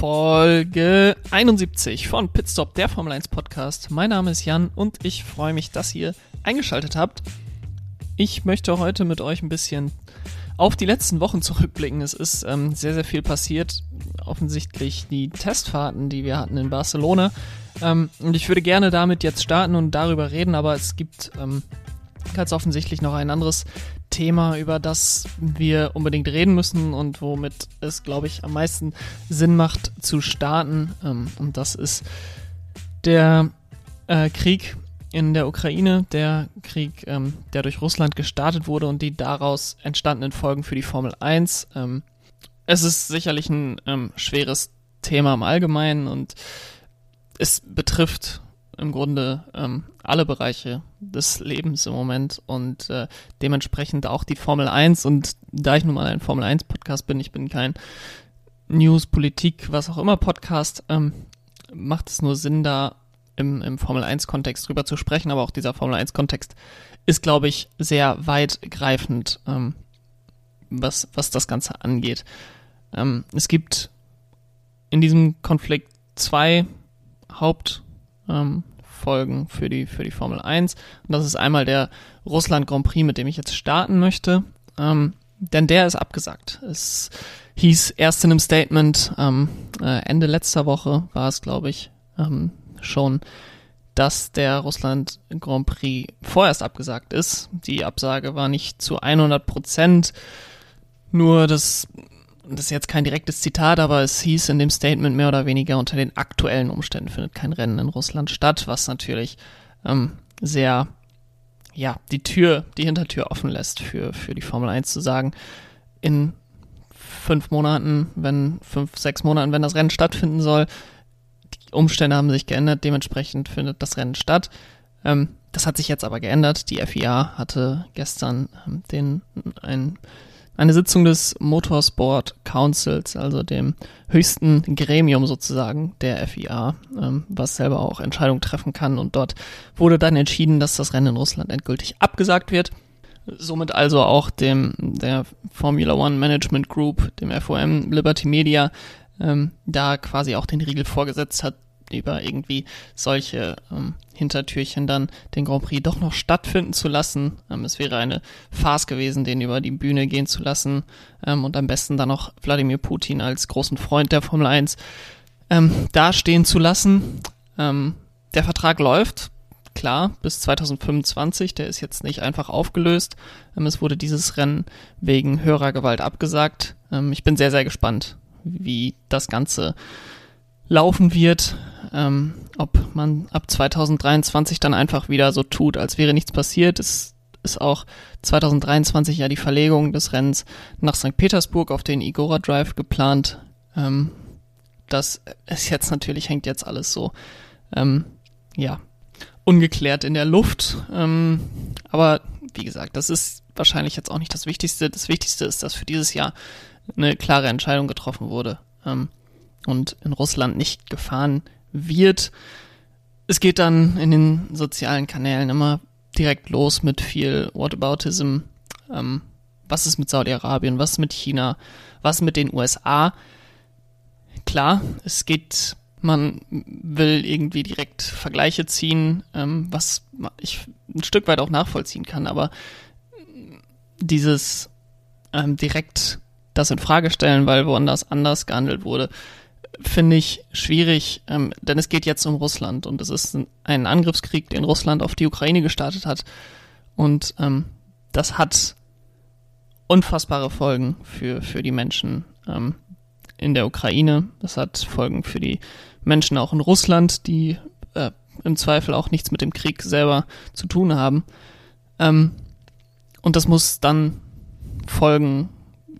Folge 71 von Pitstop, der Formel 1 Podcast. Mein Name ist Jan und ich freue mich, dass ihr eingeschaltet habt. Ich möchte heute mit euch ein bisschen auf die letzten Wochen zurückblicken. Es ist ähm, sehr, sehr viel passiert. Offensichtlich die Testfahrten, die wir hatten in Barcelona. Ähm, und ich würde gerne damit jetzt starten und darüber reden, aber es gibt ähm, ganz offensichtlich noch ein anderes Thema, über das wir unbedingt reden müssen und womit es, glaube ich, am meisten Sinn macht zu starten. Ähm, und das ist der äh, Krieg in der Ukraine, der Krieg, ähm, der durch Russland gestartet wurde und die daraus entstandenen Folgen für die Formel 1. Ähm, es ist sicherlich ein schweres Thema im Allgemeinen und es betrifft im Grunde ähm, alle Bereiche des Lebens im Moment und äh, dementsprechend auch die Formel 1 und da ich nun mal ein Formel 1 Podcast bin, ich bin kein News, Politik, was auch immer Podcast, ähm, macht es nur Sinn, da im, im Formel 1 Kontext drüber zu sprechen, aber auch dieser Formel 1 Kontext ist, glaube ich, sehr weitgreifend, ähm, was, was das Ganze angeht. Ähm, es gibt in diesem Konflikt zwei Hauptfolgen ähm, für die, für die Formel 1. Und das ist einmal der Russland Grand Prix, mit dem ich jetzt starten möchte. Ähm, denn der ist abgesagt. Es hieß erst in einem Statement, ähm, äh, Ende letzter Woche war es, glaube ich, ähm, schon, dass der Russland Grand Prix vorerst abgesagt ist. Die Absage war nicht zu 100 Prozent. Nur das, das ist jetzt kein direktes Zitat, aber es hieß in dem Statement mehr oder weniger unter den aktuellen Umständen findet kein Rennen in Russland statt, was natürlich ähm, sehr, ja, die Tür, die Hintertür offen lässt für, für die Formel 1 zu sagen, in fünf Monaten, wenn fünf, sechs Monaten, wenn das Rennen stattfinden soll, Umstände haben sich geändert, dementsprechend findet das Rennen statt. Ähm, das hat sich jetzt aber geändert. Die FIA hatte gestern ähm, den, ein, eine Sitzung des Motorsport Councils, also dem höchsten Gremium sozusagen der FIA, ähm, was selber auch Entscheidungen treffen kann. Und dort wurde dann entschieden, dass das Rennen in Russland endgültig abgesagt wird. Somit also auch dem der Formula One Management Group, dem FOM Liberty Media, ähm, da quasi auch den Riegel vorgesetzt hat, über irgendwie solche ähm, Hintertürchen dann den Grand Prix doch noch stattfinden zu lassen. Ähm, es wäre eine Farce gewesen, den über die Bühne gehen zu lassen ähm, und am besten dann noch Wladimir Putin als großen Freund der Formel 1 ähm, dastehen zu lassen. Ähm, der Vertrag läuft, klar, bis 2025. Der ist jetzt nicht einfach aufgelöst. Ähm, es wurde dieses Rennen wegen höherer Gewalt abgesagt. Ähm, ich bin sehr, sehr gespannt, wie das Ganze laufen wird, ähm, ob man ab 2023 dann einfach wieder so tut, als wäre nichts passiert. Es ist auch 2023 ja die Verlegung des Rennens nach St. Petersburg auf den Igora Drive geplant. Ähm, das ist jetzt natürlich, hängt jetzt alles so, ähm, ja, ungeklärt in der Luft. Ähm, aber wie gesagt, das ist wahrscheinlich jetzt auch nicht das Wichtigste. Das Wichtigste ist, dass für dieses Jahr eine klare Entscheidung getroffen wurde ähm, und in Russland nicht gefahren wird. Es geht dann in den sozialen Kanälen immer direkt los mit viel Whataboutism. Ähm, was ist mit Saudi-Arabien? Was ist mit China? Was mit den USA? Klar, es geht, man will irgendwie direkt Vergleiche ziehen, ähm, was ich ein Stück weit auch nachvollziehen kann, aber dieses ähm, direkt das in Frage stellen, weil woanders anders gehandelt wurde, finde ich schwierig, ähm, denn es geht jetzt um Russland und es ist ein Angriffskrieg, den Russland auf die Ukraine gestartet hat. Und ähm, das hat unfassbare Folgen für, für die Menschen ähm, in der Ukraine. Das hat Folgen für die Menschen auch in Russland, die äh, im Zweifel auch nichts mit dem Krieg selber zu tun haben. Ähm, und das muss dann Folgen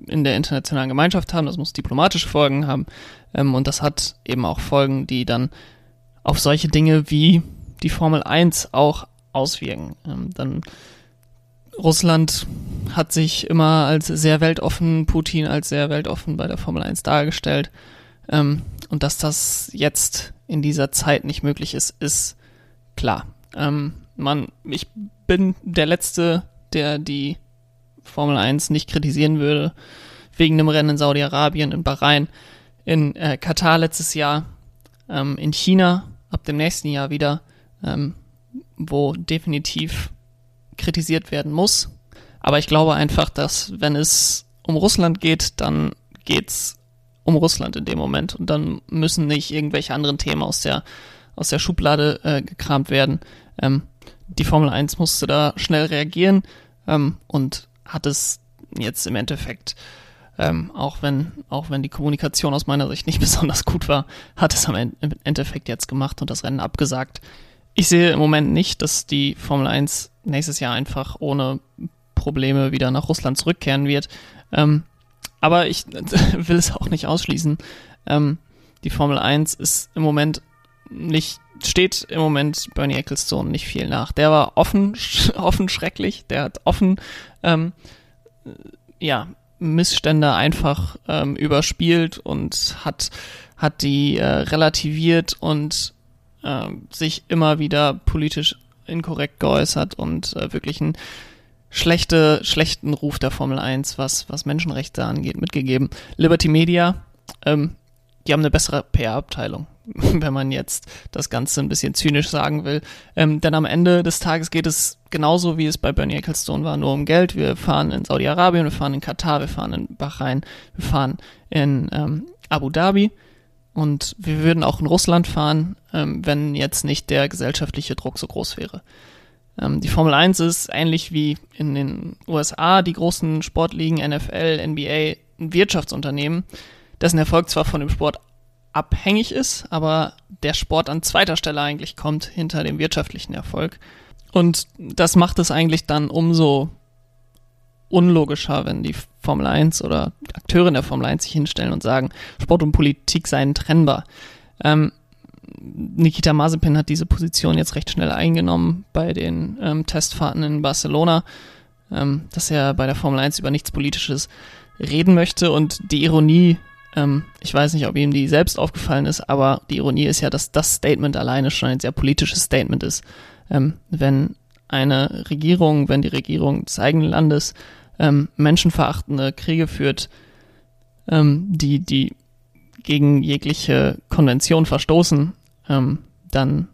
in der internationalen Gemeinschaft haben, das muss diplomatische Folgen haben ähm, und das hat eben auch Folgen, die dann auf solche Dinge wie die Formel 1 auch auswirken. Ähm, dann Russland hat sich immer als sehr weltoffen, Putin als sehr weltoffen bei der Formel 1 dargestellt. Ähm, und dass das jetzt in dieser Zeit nicht möglich ist, ist klar. Ähm, man, ich bin der Letzte, der die Formel 1 nicht kritisieren würde, wegen einem Rennen in Saudi-Arabien, in Bahrain, in äh, Katar letztes Jahr, ähm, in China ab dem nächsten Jahr wieder, ähm, wo definitiv kritisiert werden muss. Aber ich glaube einfach, dass wenn es um Russland geht, dann geht's um Russland in dem Moment und dann müssen nicht irgendwelche anderen Themen aus der aus der Schublade äh, gekramt werden. Ähm, die Formel 1 musste da schnell reagieren ähm, und hat es jetzt im Endeffekt, ähm, auch wenn auch wenn die Kommunikation aus meiner Sicht nicht besonders gut war, hat es am Endeffekt jetzt gemacht und das Rennen abgesagt. Ich sehe im Moment nicht, dass die Formel 1 nächstes Jahr einfach ohne Probleme wieder nach Russland zurückkehren wird. Ähm, aber ich will es auch nicht ausschließen. Ähm, die Formel 1 ist im Moment nicht, steht im Moment Bernie Ecclestone nicht viel nach. Der war offen, offen schrecklich, der hat offen, ähm, ja, Missstände einfach ähm, überspielt und hat, hat die äh, relativiert und äh, sich immer wieder politisch inkorrekt geäußert und äh, wirklich einen schlechte, schlechten Ruf der Formel 1, was, was Menschenrechte angeht, mitgegeben. Liberty Media, ähm, die haben eine bessere PR-Abteilung, wenn man jetzt das Ganze ein bisschen zynisch sagen will. Ähm, denn am Ende des Tages geht es genauso, wie es bei Bernie Ecclestone war, nur um Geld. Wir fahren in Saudi-Arabien, wir fahren in Katar, wir fahren in Bahrain, wir fahren in ähm, Abu Dhabi. Und wir würden auch in Russland fahren, ähm, wenn jetzt nicht der gesellschaftliche Druck so groß wäre. Ähm, die Formel 1 ist ähnlich wie in den USA die großen Sportligen NFL, NBA ein Wirtschaftsunternehmen, dessen Erfolg zwar von dem Sport abhängig ist, aber der Sport an zweiter Stelle eigentlich kommt hinter dem wirtschaftlichen Erfolg. Und das macht es eigentlich dann umso unlogischer, wenn die Formel 1 oder Akteure in der Formel 1 sich hinstellen und sagen, Sport und Politik seien trennbar. Ähm, Nikita Mazepin hat diese Position jetzt recht schnell eingenommen bei den ähm, Testfahrten in Barcelona, ähm, dass er bei der Formel 1 über nichts Politisches reden möchte und die Ironie ähm, ich weiß nicht, ob ihm die selbst aufgefallen ist, aber die Ironie ist ja, dass das Statement alleine schon ein sehr politisches Statement ist. Ähm, wenn eine Regierung, wenn die Regierung des eigenen Landes ähm, menschenverachtende Kriege führt, ähm, die, die gegen jegliche Konvention verstoßen, ähm, dann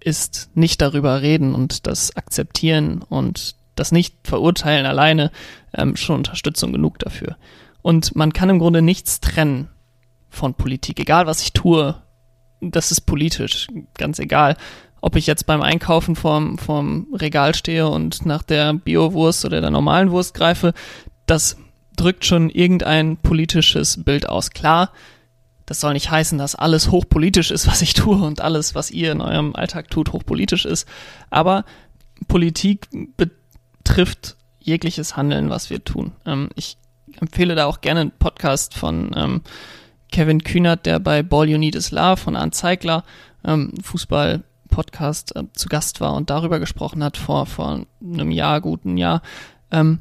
ist nicht darüber reden und das Akzeptieren und das nicht verurteilen alleine ähm, schon Unterstützung genug dafür. Und man kann im Grunde nichts trennen von Politik. Egal was ich tue, das ist politisch. Ganz egal, ob ich jetzt beim Einkaufen vorm, vorm Regal stehe und nach der Biowurst oder der normalen Wurst greife, das drückt schon irgendein politisches Bild aus. Klar, das soll nicht heißen, dass alles hochpolitisch ist, was ich tue und alles, was ihr in eurem Alltag tut, hochpolitisch ist. Aber Politik betrifft jegliches Handeln, was wir tun. Ähm, ich empfehle da auch gerne einen Podcast von ähm, Kevin Kühnert, der bei Ball You Need Is Love von Arndt Zeigler, ähm, Fußball-Podcast, äh, zu Gast war und darüber gesprochen hat vor, vor einem Jahr, guten Jahr. Ähm,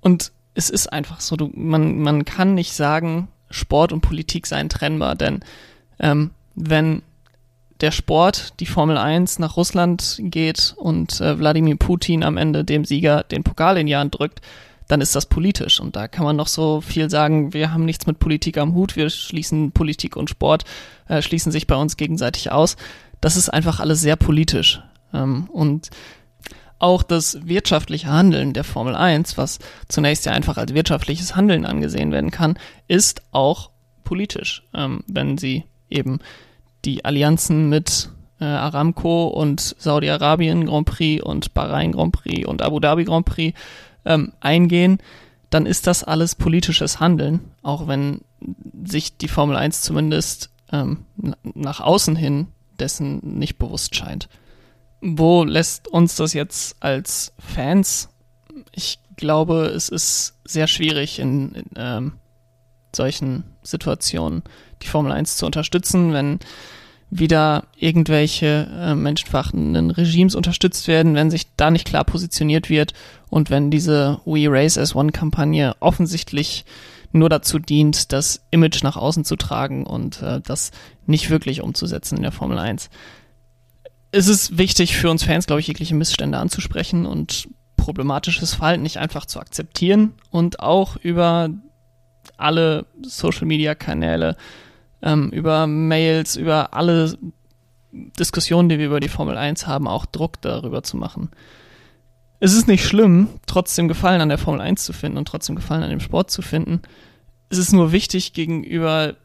und es ist einfach so, du, man, man kann nicht sagen, Sport und Politik seien trennbar, denn ähm, wenn der Sport, die Formel 1 nach Russland geht und äh, Wladimir Putin am Ende dem Sieger den Pokal in die Hand drückt, dann ist das politisch. Und da kann man noch so viel sagen, wir haben nichts mit Politik am Hut, wir schließen Politik und Sport, äh, schließen sich bei uns gegenseitig aus. Das ist einfach alles sehr politisch. Ähm, und auch das wirtschaftliche Handeln der Formel 1, was zunächst ja einfach als wirtschaftliches Handeln angesehen werden kann, ist auch politisch, ähm, wenn sie eben die Allianzen mit äh, Aramco und Saudi-Arabien Grand Prix und Bahrain Grand Prix und Abu Dhabi Grand Prix ähm, eingehen, dann ist das alles politisches Handeln, auch wenn sich die Formel 1 zumindest ähm, nach außen hin dessen nicht bewusst scheint. Wo lässt uns das jetzt als Fans? Ich glaube, es ist sehr schwierig in, in ähm, solchen Situationen die Formel 1 zu unterstützen, wenn wieder irgendwelche äh, menschenverachtenden Regimes unterstützt werden, wenn sich da nicht klar positioniert wird und wenn diese We Race as One Kampagne offensichtlich nur dazu dient, das Image nach außen zu tragen und äh, das nicht wirklich umzusetzen in der Formel 1. Es ist wichtig für uns Fans, glaube ich, jegliche Missstände anzusprechen und problematisches Verhalten nicht einfach zu akzeptieren und auch über alle Social Media Kanäle ähm, über Mails, über alle Diskussionen, die wir über die Formel 1 haben, auch Druck darüber zu machen. Es ist nicht schlimm, trotzdem Gefallen an der Formel 1 zu finden und trotzdem Gefallen an dem Sport zu finden. Es ist nur wichtig, gegenüber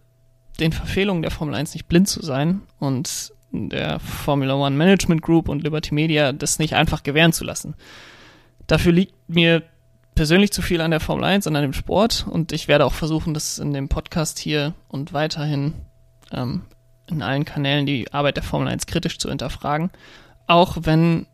den Verfehlungen der Formel 1 nicht blind zu sein und der Formula One Management Group und Liberty Media das nicht einfach gewähren zu lassen. Dafür liegt mir persönlich zu viel an der Formel 1 und an dem Sport und ich werde auch versuchen, das in dem Podcast hier und weiterhin ähm, in allen Kanälen die Arbeit der Formel 1 kritisch zu hinterfragen. Auch wenn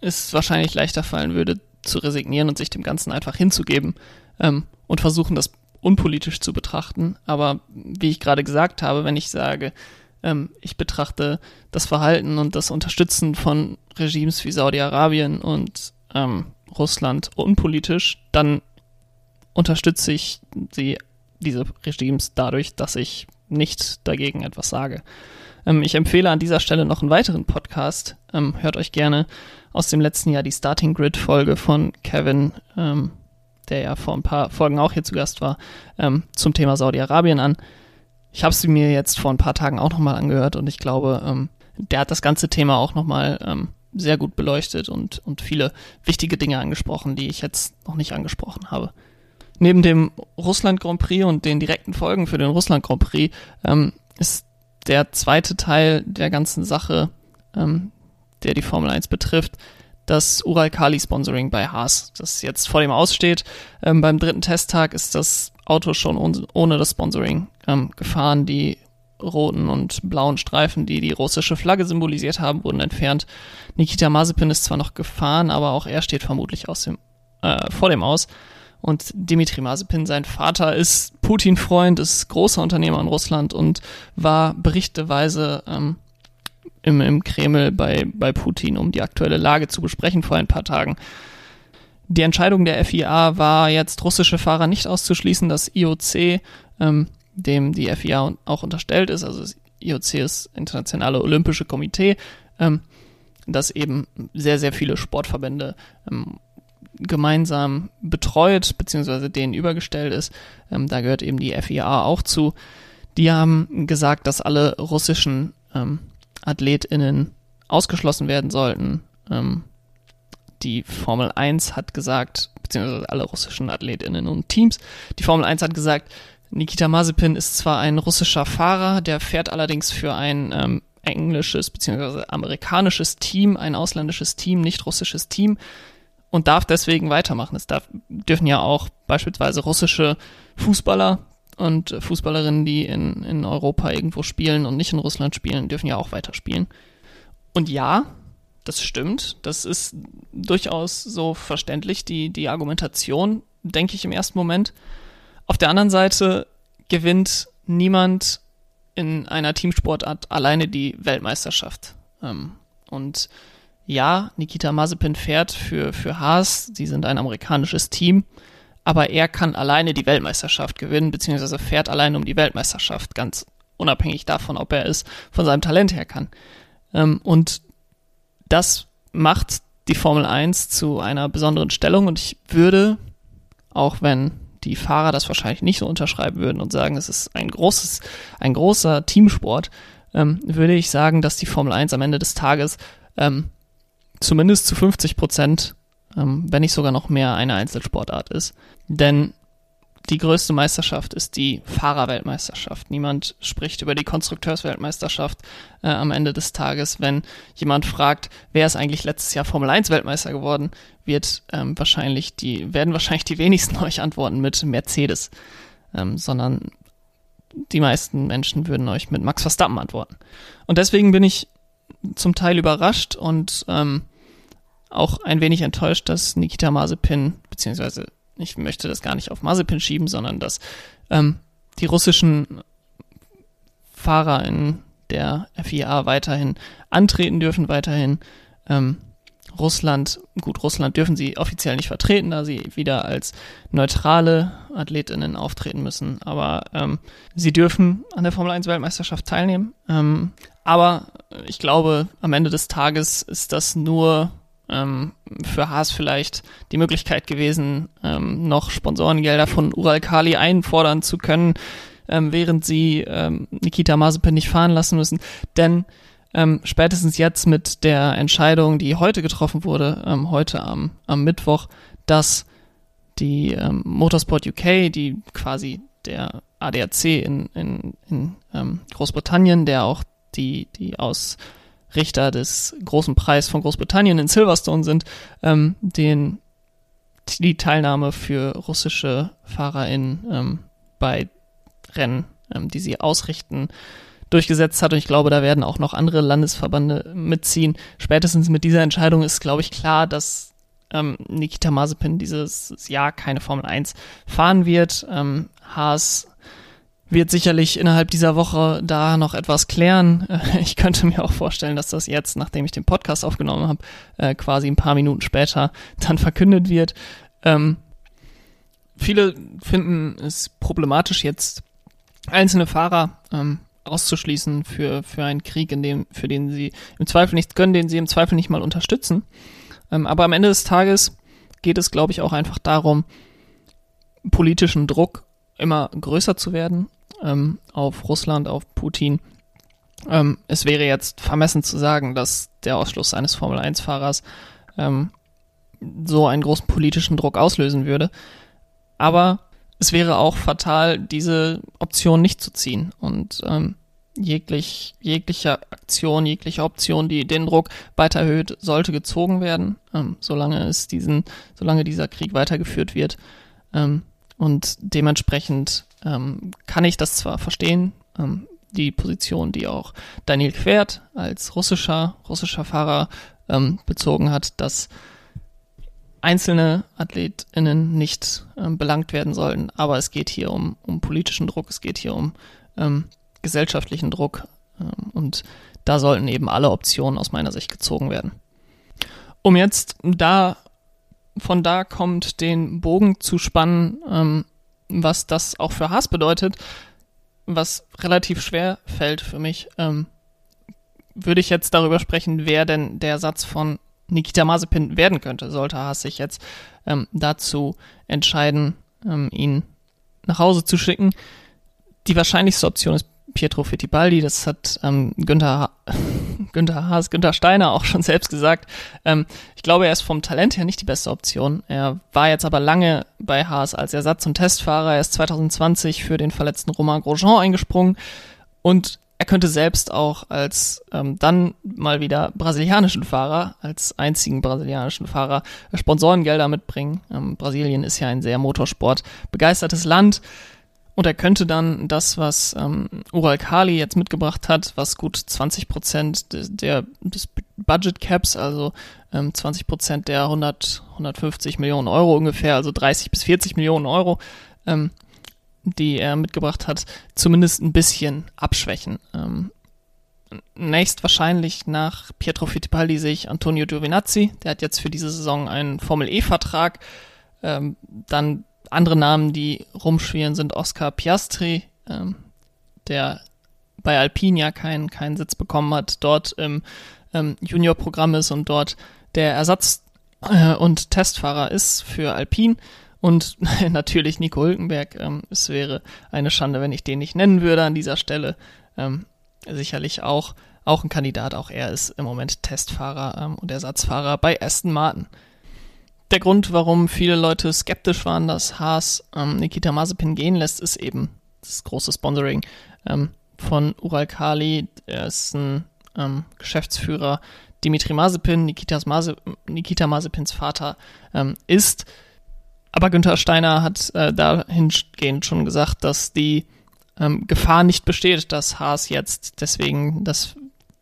es wahrscheinlich leichter fallen würde, zu resignieren und sich dem Ganzen einfach hinzugeben ähm, und versuchen, das unpolitisch zu betrachten. Aber wie ich gerade gesagt habe, wenn ich sage, ähm, ich betrachte das Verhalten und das Unterstützen von Regimes wie Saudi-Arabien und ähm, Russland unpolitisch, dann unterstütze ich sie, diese Regimes dadurch, dass ich nicht dagegen etwas sage. Ähm, ich empfehle an dieser Stelle noch einen weiteren Podcast. Ähm, hört euch gerne aus dem letzten Jahr die Starting Grid Folge von Kevin, ähm, der ja vor ein paar Folgen auch hier zu Gast war, ähm, zum Thema Saudi-Arabien an. Ich habe sie mir jetzt vor ein paar Tagen auch nochmal angehört und ich glaube, ähm, der hat das ganze Thema auch nochmal ähm, sehr gut beleuchtet und, und viele wichtige Dinge angesprochen, die ich jetzt noch nicht angesprochen habe. Neben dem Russland Grand Prix und den direkten Folgen für den Russland Grand Prix ähm, ist der zweite Teil der ganzen Sache, ähm, der die Formel 1 betrifft, das Ural-Kali-Sponsoring bei Haas, das jetzt vor dem aussteht. Ähm, beim dritten Testtag ist das Auto schon ohne, das Sponsoring ähm, gefahren. Die roten und blauen Streifen, die die russische Flagge symbolisiert haben, wurden entfernt. Nikita Mazepin ist zwar noch gefahren, aber auch er steht vermutlich aus dem, äh, vor dem Aus. Und Dimitri Mazepin, sein Vater, ist Putin-Freund, ist großer Unternehmer in Russland und war berichteweise ähm, im, im Kreml bei, bei Putin, um die aktuelle Lage zu besprechen vor ein paar Tagen. Die Entscheidung der FIA war jetzt russische Fahrer nicht auszuschließen. Das IOC ähm, dem die FIA auch unterstellt ist, also das IOC ist Internationale Olympische Komitee, ähm, das eben sehr, sehr viele Sportverbände ähm, gemeinsam betreut, beziehungsweise denen übergestellt ist. Ähm, da gehört eben die FIA auch zu. Die haben gesagt, dass alle russischen ähm, AthletInnen ausgeschlossen werden sollten. Ähm, die Formel 1 hat gesagt, beziehungsweise alle russischen AthletInnen und Teams, die Formel 1 hat gesagt, Nikita Mazepin ist zwar ein russischer Fahrer, der fährt allerdings für ein ähm, englisches bzw. amerikanisches Team, ein ausländisches Team, nicht russisches Team und darf deswegen weitermachen. Es darf, dürfen ja auch beispielsweise russische Fußballer und Fußballerinnen, die in, in Europa irgendwo spielen und nicht in Russland spielen, dürfen ja auch weiterspielen. Und ja, das stimmt. Das ist durchaus so verständlich, die, die Argumentation, denke ich im ersten Moment. Auf der anderen Seite gewinnt niemand in einer Teamsportart alleine die Weltmeisterschaft. Ähm, und ja, Nikita Mazepin fährt für, für Haas, die sind ein amerikanisches Team, aber er kann alleine die Weltmeisterschaft gewinnen, beziehungsweise fährt alleine um die Weltmeisterschaft, ganz unabhängig davon, ob er es von seinem Talent her kann. Ähm, und das macht die Formel 1 zu einer besonderen Stellung und ich würde, auch wenn die Fahrer das wahrscheinlich nicht so unterschreiben würden und sagen, es ist ein großes, ein großer Teamsport, ähm, würde ich sagen, dass die Formel 1 am Ende des Tages ähm, zumindest zu 50 Prozent, ähm, wenn nicht sogar noch mehr, eine Einzelsportart ist. Denn die größte Meisterschaft ist die Fahrerweltmeisterschaft. Niemand spricht über die Konstrukteursweltmeisterschaft äh, am Ende des Tages. Wenn jemand fragt, wer ist eigentlich letztes Jahr Formel 1 Weltmeister geworden, wird ähm, wahrscheinlich die, werden wahrscheinlich die wenigsten euch antworten mit Mercedes, ähm, sondern die meisten Menschen würden euch mit Max Verstappen antworten. Und deswegen bin ich zum Teil überrascht und ähm, auch ein wenig enttäuscht, dass Nikita Mazepin, beziehungsweise ich möchte das gar nicht auf Mazepin schieben, sondern dass ähm, die russischen Fahrer in der FIA weiterhin antreten dürfen, weiterhin ähm, Russland, gut, Russland dürfen sie offiziell nicht vertreten, da sie wieder als neutrale Athletinnen auftreten müssen, aber ähm, sie dürfen an der Formel 1 Weltmeisterschaft teilnehmen. Ähm, aber ich glaube, am Ende des Tages ist das nur ähm, für Haas vielleicht die Möglichkeit gewesen, ähm, noch Sponsorengelder von Ural Kali einfordern zu können. ähm, während sie ähm, Nikita Mazepin nicht fahren lassen müssen. Denn ähm, spätestens jetzt mit der Entscheidung, die heute getroffen wurde, ähm, heute am, am Mittwoch, dass die ähm, Motorsport UK, die quasi der ADAC in, in, in ähm, Großbritannien, der auch die, die Ausrichter des großen Preis von Großbritannien in Silverstone sind, ähm, den die Teilnahme für russische FahrerInnen ähm, bei Rennen, ähm, die sie ausrichten, durchgesetzt hat. Und ich glaube, da werden auch noch andere Landesverbände mitziehen. Spätestens mit dieser Entscheidung ist, glaube ich, klar, dass ähm, Nikita Mazepin dieses Jahr keine Formel 1 fahren wird. Ähm, Haas wird sicherlich innerhalb dieser Woche da noch etwas klären. Ich könnte mir auch vorstellen, dass das jetzt, nachdem ich den Podcast aufgenommen habe, äh, quasi ein paar Minuten später dann verkündet wird. Ähm, viele finden es problematisch, jetzt einzelne Fahrer ähm, auszuschließen für, für einen Krieg, in dem, für den sie im Zweifel nichts können, den sie im Zweifel nicht mal unterstützen. Ähm, aber am Ende des Tages geht es, glaube ich, auch einfach darum, politischen Druck immer größer zu werden ähm, auf Russland, auf Putin. Ähm, es wäre jetzt vermessen zu sagen, dass der Ausschluss eines Formel-1-Fahrers ähm, so einen großen politischen Druck auslösen würde. Aber es wäre auch fatal, diese Option nicht zu ziehen und ähm, jeglich, jegliche Aktion, jegliche Option, die den Druck weiter erhöht, sollte gezogen werden, ähm, solange es diesen, solange dieser Krieg weitergeführt wird. Ähm, und dementsprechend ähm, kann ich das zwar verstehen, ähm, die Position, die auch Daniel Quert als russischer, russischer Fahrer ähm, bezogen hat, dass einzelne AthletInnen nicht ähm, belangt werden sollen, aber es geht hier um, um politischen Druck, es geht hier um ähm, gesellschaftlichen Druck ähm, und da sollten eben alle Optionen aus meiner Sicht gezogen werden. Um jetzt da von da kommt, den Bogen zu spannen, ähm, was das auch für Haas bedeutet, was relativ schwer fällt für mich, ähm, würde ich jetzt darüber sprechen, wer denn der Satz von Nikita Mazepin werden könnte, sollte Haas sich jetzt ähm, dazu entscheiden, ähm, ihn nach Hause zu schicken. Die wahrscheinlichste Option ist Pietro Fittipaldi, das hat ähm, Günther, ha Günther Haas, Günther Steiner auch schon selbst gesagt. Ähm, ich glaube, er ist vom Talent her nicht die beste Option. Er war jetzt aber lange bei Haas als Ersatz- und Testfahrer. Er ist 2020 für den verletzten Romain Grosjean eingesprungen und er könnte selbst auch als ähm, dann mal wieder brasilianischen Fahrer, als einzigen brasilianischen Fahrer Sponsorengelder mitbringen. Ähm, Brasilien ist ja ein sehr Motorsport begeistertes Land. Und er könnte dann das, was ähm, Ural Kali jetzt mitgebracht hat, was gut 20 Prozent de, der, des Budget Caps, also ähm, 20 Prozent der 100, 150 Millionen Euro ungefähr, also 30 bis 40 Millionen Euro, ähm, die er mitgebracht hat, zumindest ein bisschen abschwächen. Ähm, nächst wahrscheinlich nach Pietro Fittipaldi sehe ich Antonio Giovinazzi, der hat jetzt für diese Saison einen Formel E-Vertrag. Ähm, dann andere Namen, die rumschwirren, sind Oscar Piastri, ähm, der bei Alpine ja keinen keinen Sitz bekommen hat, dort im ähm, Junior-Programm ist und dort der Ersatz- äh, und Testfahrer ist für Alpine. Und natürlich Nico Hülkenberg. Ähm, es wäre eine Schande, wenn ich den nicht nennen würde an dieser Stelle. Ähm, sicherlich auch, auch ein Kandidat. Auch er ist im Moment Testfahrer ähm, und Ersatzfahrer bei Aston Martin. Der Grund, warum viele Leute skeptisch waren, dass Haas ähm, Nikita Mazepin gehen lässt, ist eben das große Sponsoring ähm, von Ural Kali. Er ist ein ähm, Geschäftsführer. Dimitri Mazepin, Nikitas Maze Nikita Mazepins Vater, ähm, ist aber Günther Steiner hat äh, dahingehend schon gesagt, dass die ähm, Gefahr nicht besteht, dass Haas jetzt deswegen das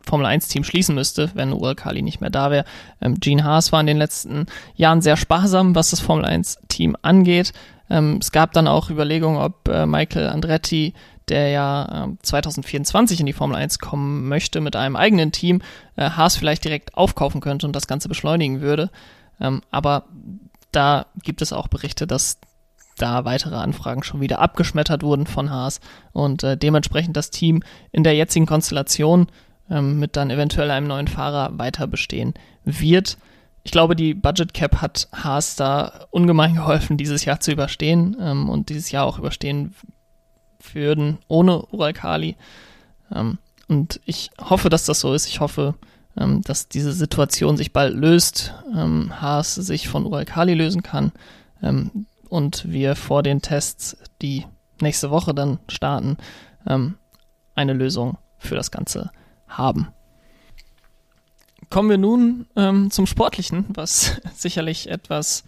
Formel 1 Team schließen müsste, wenn Ural Kali nicht mehr da wäre. Ähm, Gene Haas war in den letzten Jahren sehr sparsam, was das Formel 1 Team angeht. Ähm, es gab dann auch Überlegungen, ob äh, Michael Andretti, der ja äh, 2024 in die Formel 1 kommen möchte mit einem eigenen Team, äh, Haas vielleicht direkt aufkaufen könnte und das Ganze beschleunigen würde. Ähm, aber da gibt es auch Berichte, dass da weitere Anfragen schon wieder abgeschmettert wurden von Haas und äh, dementsprechend das Team in der jetzigen Konstellation ähm, mit dann eventuell einem neuen Fahrer weiter bestehen wird. Ich glaube, die Budget Cap hat Haas da ungemein geholfen, dieses Jahr zu überstehen ähm, und dieses Jahr auch überstehen würden ohne Uralkali. Ähm, und ich hoffe, dass das so ist. Ich hoffe, ähm, dass diese Situation sich bald löst, ähm, Haas sich von Uralkali lösen kann ähm, und wir vor den Tests, die nächste Woche dann starten, ähm, eine Lösung für das Ganze haben. Kommen wir nun ähm, zum Sportlichen, was sicherlich etwas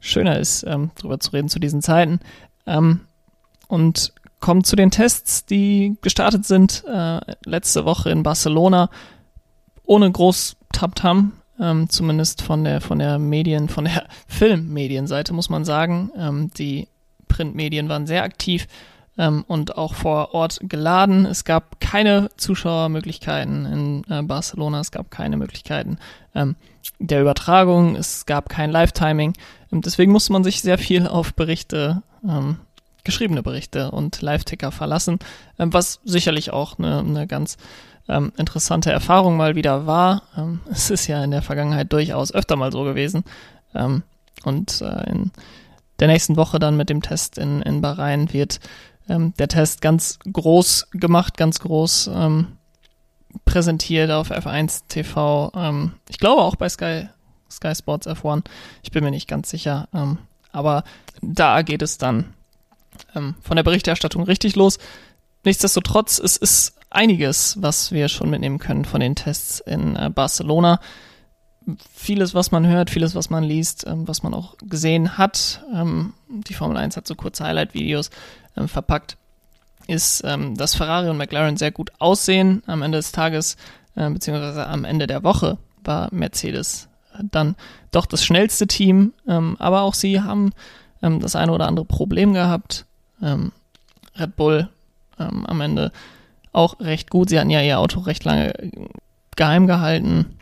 schöner ist, ähm, darüber zu reden zu diesen Zeiten. Ähm, und kommen zu den Tests, die gestartet sind äh, letzte Woche in Barcelona, ohne groß Tamtam, ähm, zumindest von der von der Medien, von der Filmmedienseite muss man sagen. Ähm, die Printmedien waren sehr aktiv ähm, und auch vor Ort geladen. Es gab keine Zuschauermöglichkeiten in äh, Barcelona, es gab keine Möglichkeiten ähm, der Übertragung, es gab kein Live-Timing. Ähm, deswegen musste man sich sehr viel auf Berichte, ähm, geschriebene Berichte und Live-Ticker verlassen, ähm, was sicherlich auch eine, eine ganz ähm, interessante Erfahrung mal wieder war. Ähm, es ist ja in der Vergangenheit durchaus öfter mal so gewesen. Ähm, und äh, in der nächsten Woche dann mit dem Test in, in Bahrain wird ähm, der Test ganz groß gemacht, ganz groß ähm, präsentiert auf F1 TV. Ähm, ich glaube auch bei Sky, Sky Sports F1. Ich bin mir nicht ganz sicher. Ähm, aber da geht es dann ähm, von der Berichterstattung richtig los. Nichtsdestotrotz, es ist einiges, was wir schon mitnehmen können von den Tests in äh, Barcelona. Vieles, was man hört, vieles, was man liest, ähm, was man auch gesehen hat. Ähm, die Formel 1 hat so kurze Highlight-Videos ähm, verpackt, ist, ähm, dass Ferrari und McLaren sehr gut aussehen. Am Ende des Tages, äh, beziehungsweise am Ende der Woche, war Mercedes dann doch das schnellste Team. Ähm, aber auch sie haben ähm, das eine oder andere Problem gehabt. Red Bull am Ende auch recht gut. Sie hatten ja ihr Auto recht lange geheim gehalten.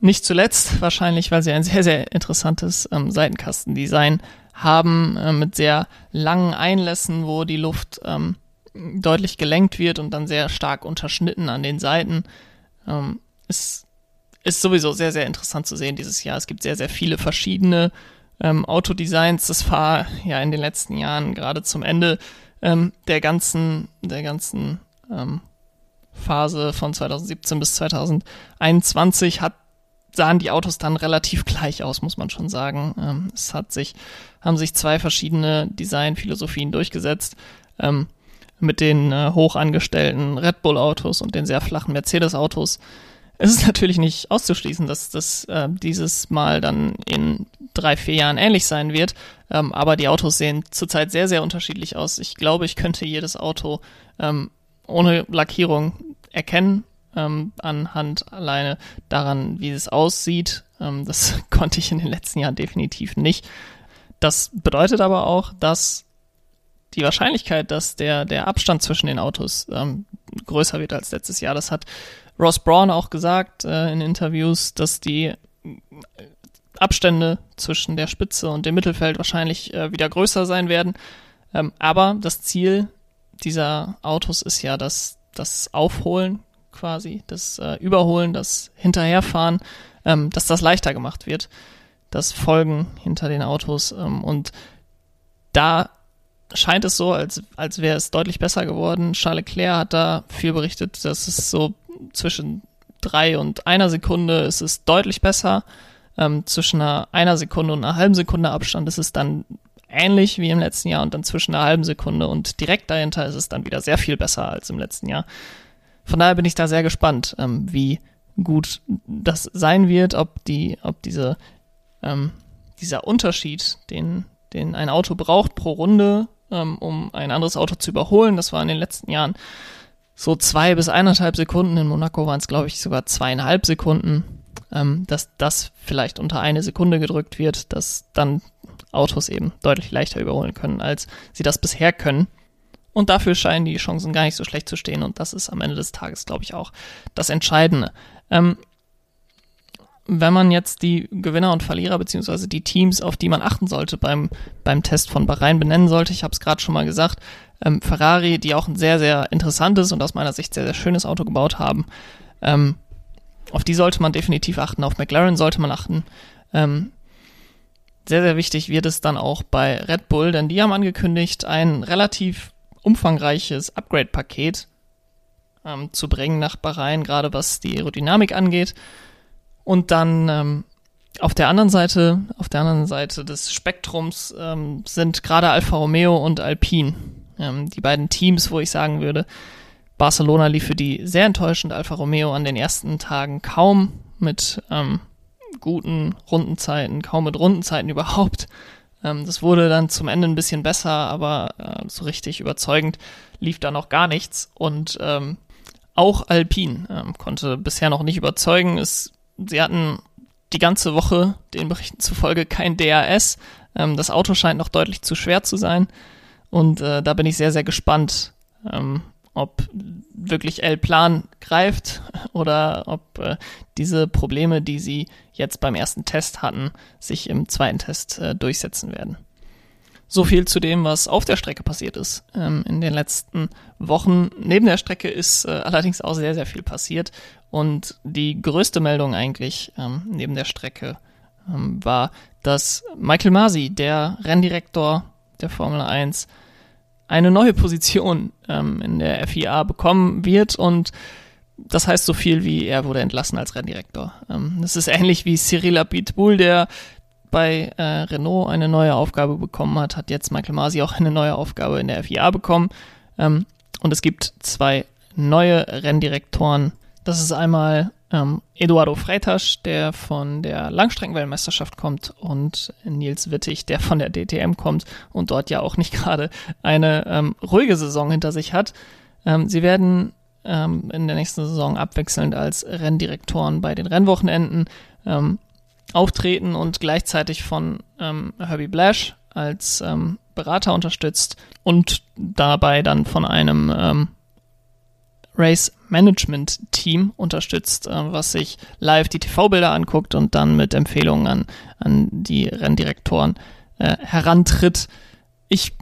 Nicht zuletzt wahrscheinlich, weil sie ein sehr, sehr interessantes ähm, Seitenkastendesign haben äh, mit sehr langen Einlässen, wo die Luft ähm, deutlich gelenkt wird und dann sehr stark unterschnitten an den Seiten. Ähm, ist, ist sowieso sehr, sehr interessant zu sehen dieses Jahr. Es gibt sehr, sehr viele verschiedene ähm, Autodesigns. Das war ja in den letzten Jahren gerade zum Ende ähm, der ganzen, der ganzen ähm, Phase von 2017 bis 2021 hat sahen die Autos dann relativ gleich aus, muss man schon sagen. Ähm, es hat sich, haben sich zwei verschiedene Designphilosophien durchgesetzt. Ähm, mit den äh, hoch angestellten Red Bull Autos und den sehr flachen Mercedes Autos. Es ist natürlich nicht auszuschließen, dass das äh, dieses Mal dann in drei, vier Jahren ähnlich sein wird. Ähm, aber die Autos sehen zurzeit sehr, sehr unterschiedlich aus. Ich glaube, ich könnte jedes Auto ähm, ohne Lackierung erkennen, ähm, anhand alleine daran, wie es aussieht. Ähm, das konnte ich in den letzten Jahren definitiv nicht. Das bedeutet aber auch, dass die Wahrscheinlichkeit, dass der, der Abstand zwischen den Autos ähm, größer wird als letztes Jahr, das hat Ross Braun auch gesagt äh, in Interviews, dass die Abstände zwischen der Spitze und dem Mittelfeld wahrscheinlich äh, wieder größer sein werden. Ähm, aber das Ziel dieser Autos ist ja das, das Aufholen quasi, das äh, Überholen, das Hinterherfahren, ähm, dass das leichter gemacht wird, das Folgen hinter den Autos. Ähm, und da scheint es so, als, als wäre es deutlich besser geworden. Charles Leclerc hat da viel berichtet, dass es so zwischen drei und einer Sekunde ist es deutlich besser. Ähm, zwischen einer, einer Sekunde und einer halben Sekunde Abstand ist es dann ähnlich wie im letzten Jahr und dann zwischen einer halben Sekunde und direkt dahinter ist es dann wieder sehr viel besser als im letzten Jahr. Von daher bin ich da sehr gespannt, ähm, wie gut das sein wird, ob die, ob diese, ähm, dieser Unterschied, den, den ein Auto braucht pro Runde, ähm, um ein anderes Auto zu überholen, das war in den letzten Jahren so zwei bis eineinhalb Sekunden. In Monaco waren es, glaube ich, sogar zweieinhalb Sekunden, ähm, dass das vielleicht unter eine Sekunde gedrückt wird, dass dann Autos eben deutlich leichter überholen können, als sie das bisher können. Und dafür scheinen die Chancen gar nicht so schlecht zu stehen. Und das ist am Ende des Tages, glaube ich, auch das Entscheidende. Ähm, wenn man jetzt die Gewinner und Verlierer beziehungsweise die Teams, auf die man achten sollte beim, beim Test von Bahrain benennen sollte, ich habe es gerade schon mal gesagt, ähm, Ferrari, die auch ein sehr, sehr interessantes und aus meiner Sicht sehr, sehr schönes Auto gebaut haben, ähm, auf die sollte man definitiv achten. Auf McLaren sollte man achten. Ähm, sehr, sehr wichtig wird es dann auch bei Red Bull, denn die haben angekündigt, ein relativ umfangreiches Upgrade-Paket ähm, zu bringen nach Bahrain, gerade was die Aerodynamik angeht. Und dann ähm, auf der anderen Seite, auf der anderen Seite des Spektrums ähm, sind gerade Alfa Romeo und Alpine ähm, die beiden Teams, wo ich sagen würde, Barcelona lief für die sehr enttäuschend, Alfa Romeo an den ersten Tagen kaum mit ähm, guten Rundenzeiten, kaum mit Rundenzeiten überhaupt. Ähm, das wurde dann zum Ende ein bisschen besser, aber äh, so richtig überzeugend lief da noch gar nichts. Und ähm, auch Alpine ähm, konnte bisher noch nicht überzeugen. Es, sie hatten die ganze Woche, den Berichten zufolge, kein DRS. Ähm, das Auto scheint noch deutlich zu schwer zu sein. Und äh, da bin ich sehr, sehr gespannt, ähm, ob wirklich L-Plan greift oder ob äh, diese Probleme, die sie jetzt beim ersten Test hatten, sich im zweiten Test äh, durchsetzen werden. So viel zu dem, was auf der Strecke passiert ist ähm, in den letzten Wochen. Neben der Strecke ist äh, allerdings auch sehr, sehr viel passiert. Und die größte Meldung eigentlich ähm, neben der Strecke ähm, war, dass Michael Masi, der Renndirektor der Formel 1, eine neue Position ähm, in der FIA bekommen wird und das heißt so viel wie er wurde entlassen als Renndirektor. Ähm, das ist ähnlich wie Cyril Abitboul, der bei äh, Renault eine neue Aufgabe bekommen hat, hat jetzt Michael Masi auch eine neue Aufgabe in der FIA bekommen. Ähm, und es gibt zwei neue Renndirektoren. Das ist einmal ähm, Eduardo Freitas, der von der Langstreckenweltmeisterschaft kommt, und Nils Wittig, der von der DTM kommt und dort ja auch nicht gerade eine ähm, ruhige Saison hinter sich hat. Ähm, sie werden ähm, in der nächsten Saison abwechselnd als Renndirektoren bei den Rennwochenenden ähm, auftreten und gleichzeitig von ähm, Herbie Blash als Berater unterstützt und dabei dann von einem Race Management Team unterstützt, äh, was sich live die TV-Bilder anguckt und dann mit Empfehlungen an, an die Renndirektoren äh, herantritt. Ich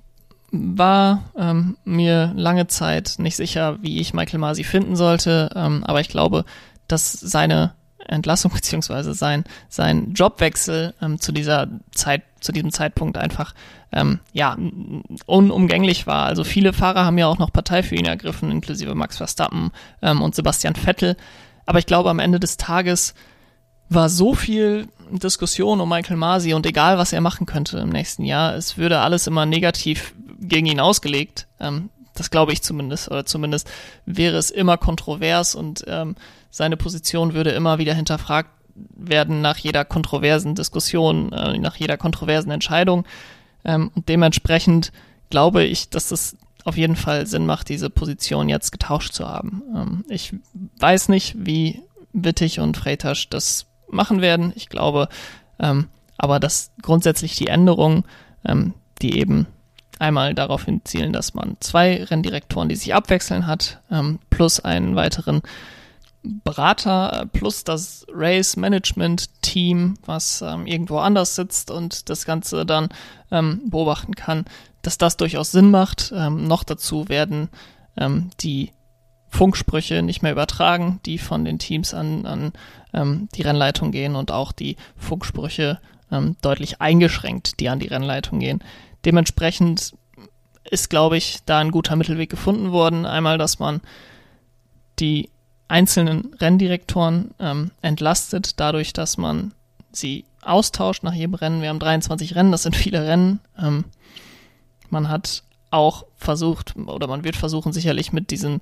war ähm, mir lange Zeit nicht sicher, wie ich Michael Masi finden sollte, ähm, aber ich glaube, dass seine Entlassung beziehungsweise sein, sein Jobwechsel ähm, zu dieser Zeit, zu diesem Zeitpunkt einfach ähm, ja unumgänglich war. Also viele Fahrer haben ja auch noch Partei für ihn ergriffen, inklusive Max Verstappen ähm, und Sebastian Vettel. Aber ich glaube, am Ende des Tages war so viel Diskussion um Michael Masi und egal, was er machen könnte im nächsten Jahr, es würde alles immer negativ gegen ihn ausgelegt. Ähm, das glaube ich zumindest, oder zumindest wäre es immer kontrovers und ähm, seine Position würde immer wieder hinterfragt werden nach jeder kontroversen Diskussion, äh, nach jeder kontroversen Entscheidung. Ähm, und dementsprechend glaube ich, dass es auf jeden Fall Sinn macht, diese Position jetzt getauscht zu haben. Ähm, ich weiß nicht, wie Wittig und Freitasch das machen werden. Ich glaube, ähm, aber dass grundsätzlich die Änderungen, ähm, die eben einmal darauf hinzielen, dass man zwei Renndirektoren, die sich abwechseln hat, ähm, plus einen weiteren Berater, plus das Race Management Team, was ähm, irgendwo anders sitzt und das Ganze dann ähm, beobachten kann, dass das durchaus Sinn macht. Ähm, noch dazu werden ähm, die Funksprüche nicht mehr übertragen, die von den Teams an, an ähm, die Rennleitung gehen und auch die Funksprüche ähm, deutlich eingeschränkt, die an die Rennleitung gehen. Dementsprechend ist, glaube ich, da ein guter Mittelweg gefunden worden. Einmal, dass man die einzelnen Renndirektoren ähm, entlastet, dadurch, dass man sie austauscht nach jedem Rennen. Wir haben 23 Rennen, das sind viele Rennen. Ähm, man hat auch versucht, oder man wird versuchen, sicherlich mit diesem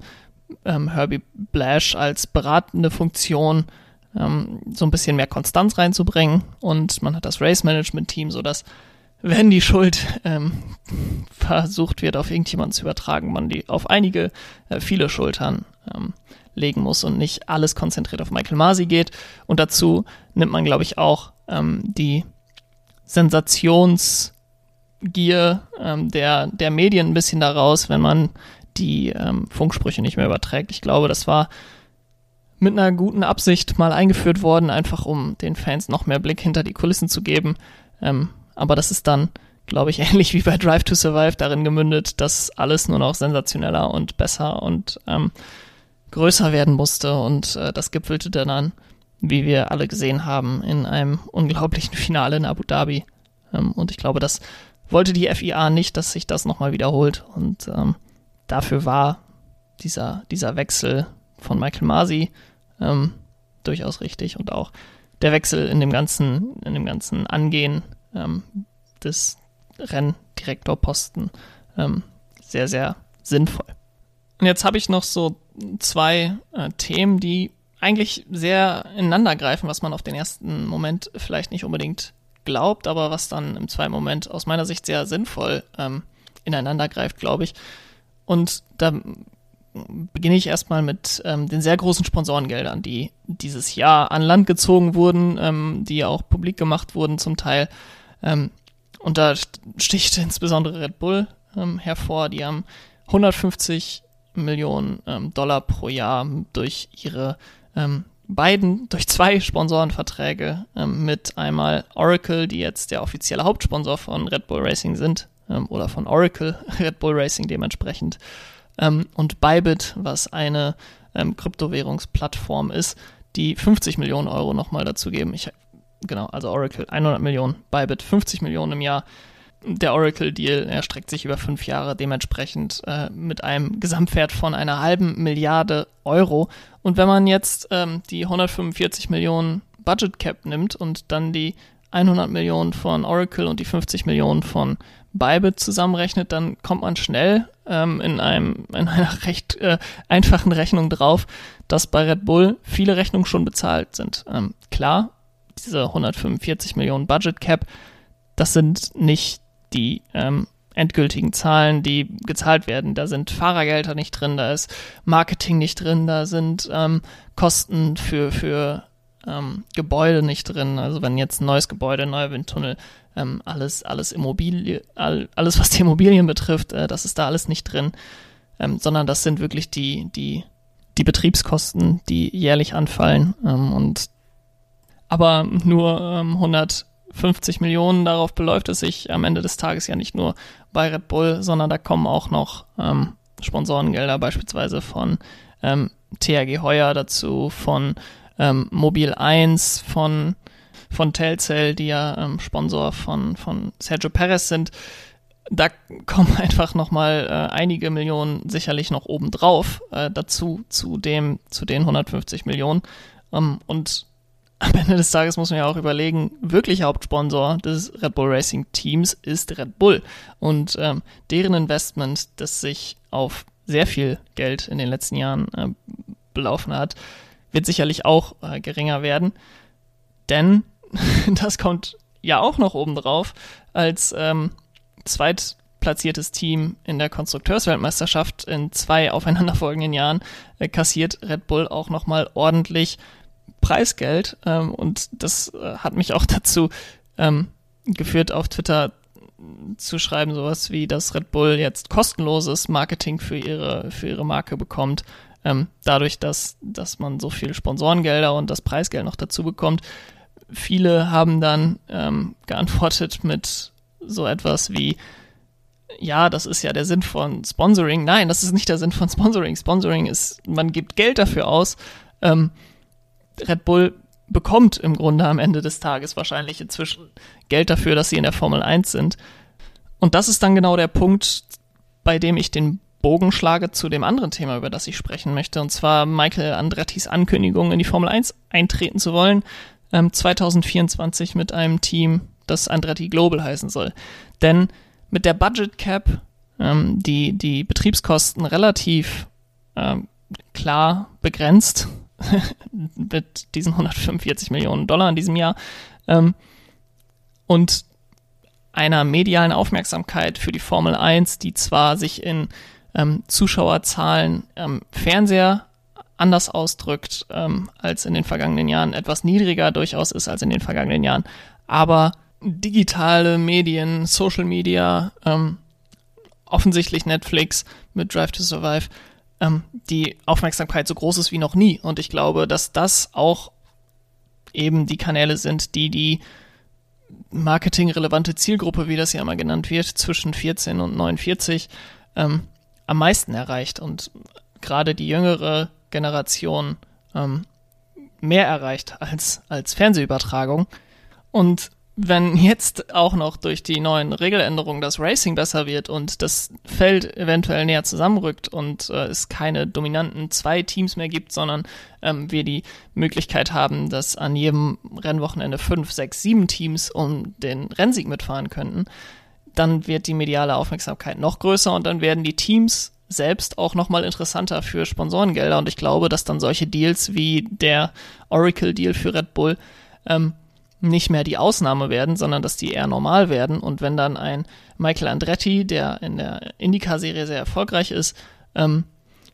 ähm, Herbie Blash als beratende Funktion ähm, so ein bisschen mehr Konstanz reinzubringen. Und man hat das Race Management Team, sodass wenn die Schuld ähm, versucht wird, auf irgendjemanden zu übertragen, man die auf einige, äh, viele Schultern ähm, legen muss und nicht alles konzentriert auf Michael Masi geht. Und dazu nimmt man, glaube ich, auch ähm, die Sensationsgier ähm, der, der Medien ein bisschen daraus, wenn man die ähm, Funksprüche nicht mehr überträgt. Ich glaube, das war mit einer guten Absicht mal eingeführt worden, einfach um den Fans noch mehr Blick hinter die Kulissen zu geben. Ähm, aber das ist dann, glaube ich, ähnlich wie bei Drive to Survive darin gemündet, dass alles nur noch sensationeller und besser und ähm, größer werden musste und äh, das gipfelte dann an, wie wir alle gesehen haben, in einem unglaublichen Finale in Abu Dhabi. Ähm, und ich glaube, das wollte die FIA nicht, dass sich das nochmal wiederholt und ähm, dafür war dieser, dieser Wechsel von Michael Masi ähm, durchaus richtig und auch der Wechsel in dem ganzen, in dem ganzen Angehen ähm, des Renndirektorposten ähm, sehr, sehr sinnvoll. Und jetzt habe ich noch so zwei äh, Themen, die eigentlich sehr ineinander greifen, was man auf den ersten Moment vielleicht nicht unbedingt glaubt, aber was dann im zweiten Moment aus meiner Sicht sehr sinnvoll ähm, ineinander greift, glaube ich. Und da beginne ich erstmal mit ähm, den sehr großen Sponsorengeldern, die dieses Jahr an Land gezogen wurden, ähm, die auch publik gemacht wurden zum Teil. Ähm, und da sticht insbesondere Red Bull ähm, hervor. Die haben 150 Millionen ähm, Dollar pro Jahr durch ihre ähm, beiden, durch zwei Sponsorenverträge ähm, mit einmal Oracle, die jetzt der offizielle Hauptsponsor von Red Bull Racing sind, ähm, oder von Oracle Red Bull Racing dementsprechend, ähm, und Bybit, was eine ähm, Kryptowährungsplattform ist, die 50 Millionen Euro nochmal dazu geben. Ich, genau, also Oracle 100 Millionen, Bybit 50 Millionen im Jahr der Oracle-Deal erstreckt sich über fünf Jahre, dementsprechend äh, mit einem Gesamtwert von einer halben Milliarde Euro. Und wenn man jetzt ähm, die 145 Millionen Budget Cap nimmt und dann die 100 Millionen von Oracle und die 50 Millionen von Bybit zusammenrechnet, dann kommt man schnell ähm, in, einem, in einer recht äh, einfachen Rechnung drauf, dass bei Red Bull viele Rechnungen schon bezahlt sind. Ähm, klar, diese 145 Millionen Budget Cap, das sind nicht die ähm, endgültigen Zahlen, die gezahlt werden. Da sind Fahrergelder nicht drin, da ist Marketing nicht drin, da sind ähm, Kosten für, für ähm, Gebäude nicht drin. Also wenn jetzt ein neues Gebäude, ein neuer Windtunnel, ähm, alles, alles Immobilie, all, alles was die Immobilien betrifft, äh, das ist da alles nicht drin. Ähm, sondern das sind wirklich die, die, die Betriebskosten, die jährlich anfallen. Ähm, und aber nur ähm, 100 50 Millionen, darauf beläuft es sich am Ende des Tages ja nicht nur bei Red Bull, sondern da kommen auch noch ähm, Sponsorengelder beispielsweise von ähm, THG Heuer dazu, von ähm, Mobil 1, von, von Telcel, die ja ähm, Sponsor von, von Sergio Perez sind. Da kommen einfach nochmal äh, einige Millionen sicherlich noch obendrauf äh, dazu, zu dem, zu den 150 Millionen. Ähm, und am Ende des Tages muss man ja auch überlegen, wirklich Hauptsponsor des Red Bull Racing Teams ist Red Bull. Und ähm, deren Investment, das sich auf sehr viel Geld in den letzten Jahren äh, belaufen hat, wird sicherlich auch äh, geringer werden. Denn das kommt ja auch noch oben drauf als ähm, zweitplatziertes Team in der Konstrukteursweltmeisterschaft in zwei aufeinanderfolgenden Jahren äh, kassiert Red Bull auch nochmal ordentlich Preisgeld ähm, und das äh, hat mich auch dazu ähm, geführt, auf Twitter zu schreiben, sowas wie, dass Red Bull jetzt kostenloses Marketing für ihre, für ihre Marke bekommt, ähm, dadurch, dass, dass man so viel Sponsorengelder und das Preisgeld noch dazu bekommt. Viele haben dann ähm, geantwortet mit so etwas wie, ja, das ist ja der Sinn von Sponsoring. Nein, das ist nicht der Sinn von Sponsoring. Sponsoring ist, man gibt Geld dafür aus. Ähm, Red Bull bekommt im Grunde am Ende des Tages wahrscheinlich inzwischen Geld dafür, dass sie in der Formel 1 sind. Und das ist dann genau der Punkt, bei dem ich den Bogen schlage zu dem anderen Thema, über das ich sprechen möchte, und zwar Michael Andrettis Ankündigung, in die Formel 1 eintreten zu wollen, ähm, 2024 mit einem Team, das Andretti Global heißen soll. Denn mit der Budget Cap, ähm, die die Betriebskosten relativ ähm, klar begrenzt mit diesen 145 Millionen Dollar in diesem Jahr. Ähm, und einer medialen Aufmerksamkeit für die Formel 1, die zwar sich in ähm, Zuschauerzahlen ähm, Fernseher anders ausdrückt ähm, als in den vergangenen Jahren, etwas niedriger durchaus ist als in den vergangenen Jahren, aber digitale Medien, Social Media, ähm, offensichtlich Netflix mit Drive to Survive ähm, die Aufmerksamkeit so groß ist wie noch nie. Und ich glaube, dass das auch eben die Kanäle sind, die die marketingrelevante Zielgruppe, wie das ja immer genannt wird, zwischen 14 und 49 ähm, am meisten erreicht und gerade die jüngere Generation ähm, mehr erreicht als, als Fernsehübertragung. Und wenn jetzt auch noch durch die neuen Regeländerungen das Racing besser wird und das Feld eventuell näher zusammenrückt und äh, es keine dominanten zwei Teams mehr gibt, sondern ähm, wir die Möglichkeit haben, dass an jedem Rennwochenende fünf, sechs, sieben Teams um den Rennsieg mitfahren könnten, dann wird die mediale Aufmerksamkeit noch größer und dann werden die Teams selbst auch nochmal interessanter für Sponsorengelder. Und ich glaube, dass dann solche Deals wie der Oracle-Deal für Red Bull ähm, nicht mehr die Ausnahme werden, sondern dass die eher normal werden. Und wenn dann ein Michael Andretti, der in der Indycar-Serie sehr erfolgreich ist, ähm,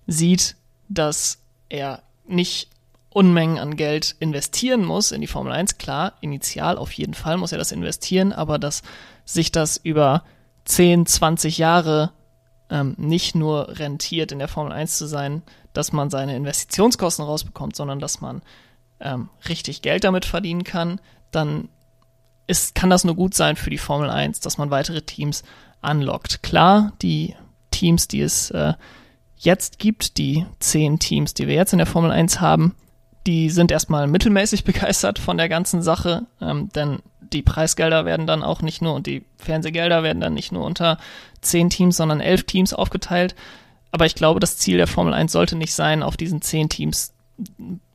sieht, dass er nicht Unmengen an Geld investieren muss in die Formel 1, klar, initial auf jeden Fall muss er das investieren, aber dass sich das über 10, 20 Jahre ähm, nicht nur rentiert, in der Formel 1 zu sein, dass man seine Investitionskosten rausbekommt, sondern dass man ähm, richtig Geld damit verdienen kann, dann ist, kann das nur gut sein für die Formel 1, dass man weitere Teams anlockt. Klar, die Teams, die es äh, jetzt gibt, die zehn Teams, die wir jetzt in der Formel 1 haben, die sind erstmal mittelmäßig begeistert von der ganzen Sache, ähm, denn die Preisgelder werden dann auch nicht nur und die Fernsehgelder werden dann nicht nur unter zehn Teams, sondern elf Teams aufgeteilt. Aber ich glaube, das Ziel der Formel 1 sollte nicht sein, auf diesen zehn Teams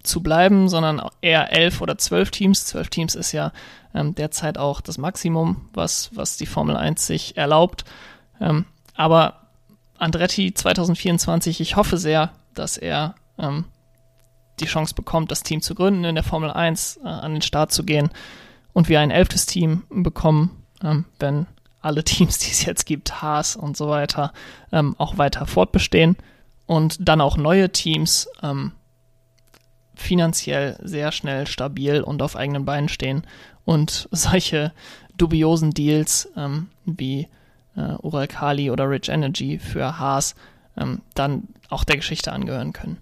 zu bleiben, sondern eher elf oder zwölf Teams. Zwölf Teams ist ja ähm, derzeit auch das Maximum, was, was die Formel 1 sich erlaubt. Ähm, aber Andretti 2024, ich hoffe sehr, dass er ähm, die Chance bekommt, das Team zu gründen, in der Formel 1 äh, an den Start zu gehen und wir ein elftes Team bekommen, ähm, wenn alle Teams, die es jetzt gibt, Haas und so weiter, ähm, auch weiter fortbestehen und dann auch neue Teams ähm, finanziell sehr schnell stabil und auf eigenen Beinen stehen und solche dubiosen Deals ähm, wie äh, Uralkali oder Rich Energy für Haas ähm, dann auch der Geschichte angehören können.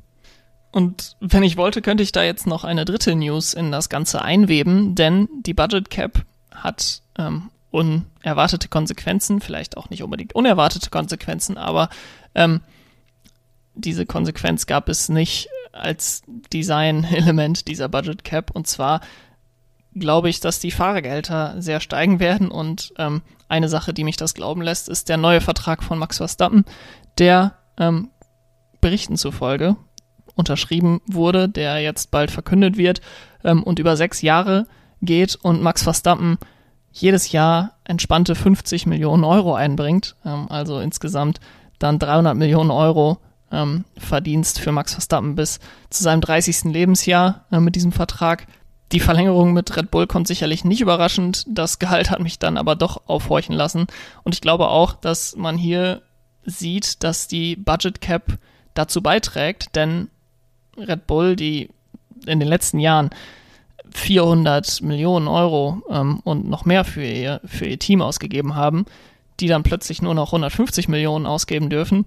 Und wenn ich wollte, könnte ich da jetzt noch eine dritte News in das Ganze einweben, denn die Budget Cap hat ähm, unerwartete Konsequenzen, vielleicht auch nicht unbedingt unerwartete Konsequenzen, aber ähm, diese Konsequenz gab es nicht als Design-Element dieser Budget Cap. Und zwar glaube ich, dass die Fahrergehälter sehr steigen werden. Und ähm, eine Sache, die mich das glauben lässt, ist der neue Vertrag von Max Verstappen, der ähm, Berichten zufolge unterschrieben wurde, der jetzt bald verkündet wird ähm, und über sechs Jahre geht und Max Verstappen jedes Jahr entspannte 50 Millionen Euro einbringt, ähm, also insgesamt dann 300 Millionen Euro ähm, Verdienst für Max Verstappen bis zu seinem 30. Lebensjahr äh, mit diesem Vertrag. Die Verlängerung mit Red Bull kommt sicherlich nicht überraschend. Das Gehalt hat mich dann aber doch aufhorchen lassen. Und ich glaube auch, dass man hier sieht, dass die Budget Cap dazu beiträgt, denn Red Bull, die in den letzten Jahren 400 Millionen Euro ähm, und noch mehr für ihr, für ihr Team ausgegeben haben, die dann plötzlich nur noch 150 Millionen ausgeben dürfen,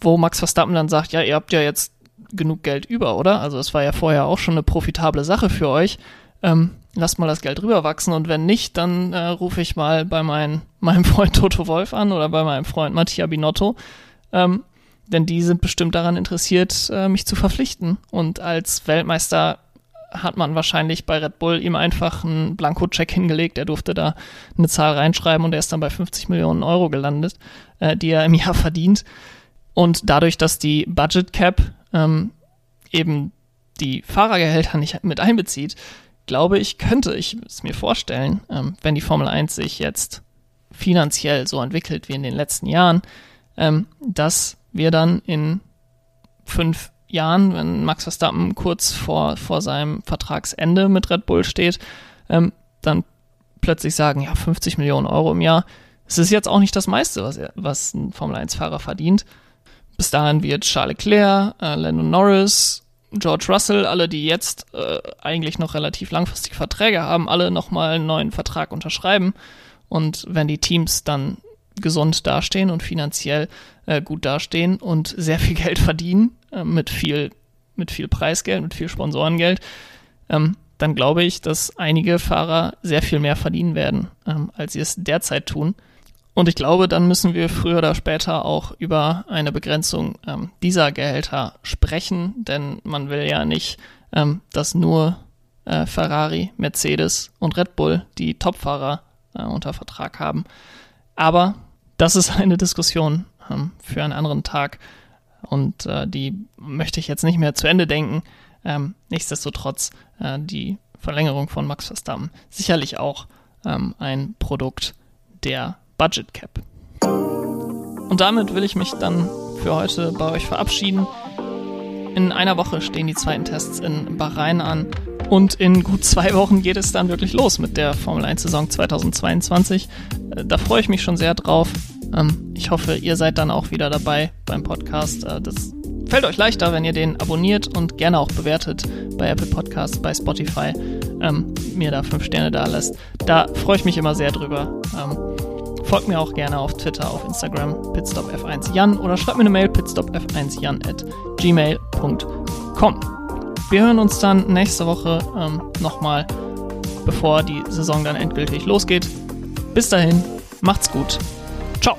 wo Max Verstappen dann sagt, ja, ihr habt ja jetzt genug Geld über, oder? Also es war ja vorher auch schon eine profitable Sache für euch. Ähm, lasst mal das Geld rüberwachsen und wenn nicht, dann äh, rufe ich mal bei mein, meinem Freund Toto Wolf an oder bei meinem Freund Mattia Binotto. Ähm, denn die sind bestimmt daran interessiert, äh, mich zu verpflichten. Und als Weltmeister hat man wahrscheinlich bei Red Bull ihm einfach einen Blanko-Check hingelegt. Er durfte da eine Zahl reinschreiben und er ist dann bei 50 Millionen Euro gelandet, äh, die er im Jahr verdient. Und dadurch, dass die Budget Cap ähm, eben die Fahrergehälter nicht mit einbezieht, glaube ich, könnte ich es mir vorstellen, ähm, wenn die Formel 1 sich jetzt finanziell so entwickelt wie in den letzten Jahren, ähm, dass wir dann in fünf Jahren, wenn Max Verstappen kurz vor, vor seinem Vertragsende mit Red Bull steht, ähm, dann plötzlich sagen, ja, 50 Millionen Euro im Jahr, es ist jetzt auch nicht das meiste, was, er, was ein Formel-1-Fahrer verdient. Bis dahin wird Charles Leclerc, äh, Lando Norris, George Russell, alle, die jetzt äh, eigentlich noch relativ langfristige Verträge haben, alle nochmal einen neuen Vertrag unterschreiben. Und wenn die Teams dann gesund dastehen und finanziell äh, gut dastehen und sehr viel Geld verdienen, äh, mit viel, mit viel Preisgeld, mit viel Sponsorengeld, ähm, dann glaube ich, dass einige Fahrer sehr viel mehr verdienen werden, ähm, als sie es derzeit tun. Und ich glaube, dann müssen wir früher oder später auch über eine Begrenzung ähm, dieser Gehälter sprechen, denn man will ja nicht, ähm, dass nur äh, Ferrari, Mercedes und Red Bull die Topfahrer äh, unter Vertrag haben. Aber das ist eine Diskussion ähm, für einen anderen Tag und äh, die möchte ich jetzt nicht mehr zu Ende denken. Ähm, nichtsdestotrotz äh, die Verlängerung von Max Verstappen sicherlich auch ähm, ein Produkt der Budget Cap. Und damit will ich mich dann für heute bei euch verabschieden. In einer Woche stehen die zweiten Tests in Bahrain an und in gut zwei Wochen geht es dann wirklich los mit der Formel 1 Saison 2022. Äh, da freue ich mich schon sehr drauf. Ähm, ich hoffe, ihr seid dann auch wieder dabei beim Podcast. Äh, das fällt euch leichter, wenn ihr den abonniert und gerne auch bewertet bei Apple Podcasts, bei Spotify, ähm, mir da fünf Sterne da lässt. Da freue ich mich immer sehr drüber. Folgt mir auch gerne auf Twitter, auf Instagram, pitstopf1jan oder schreibt mir eine Mail, pitstopf1jan at gmail.com. Wir hören uns dann nächste Woche ähm, nochmal, bevor die Saison dann endgültig losgeht. Bis dahin, macht's gut. Ciao.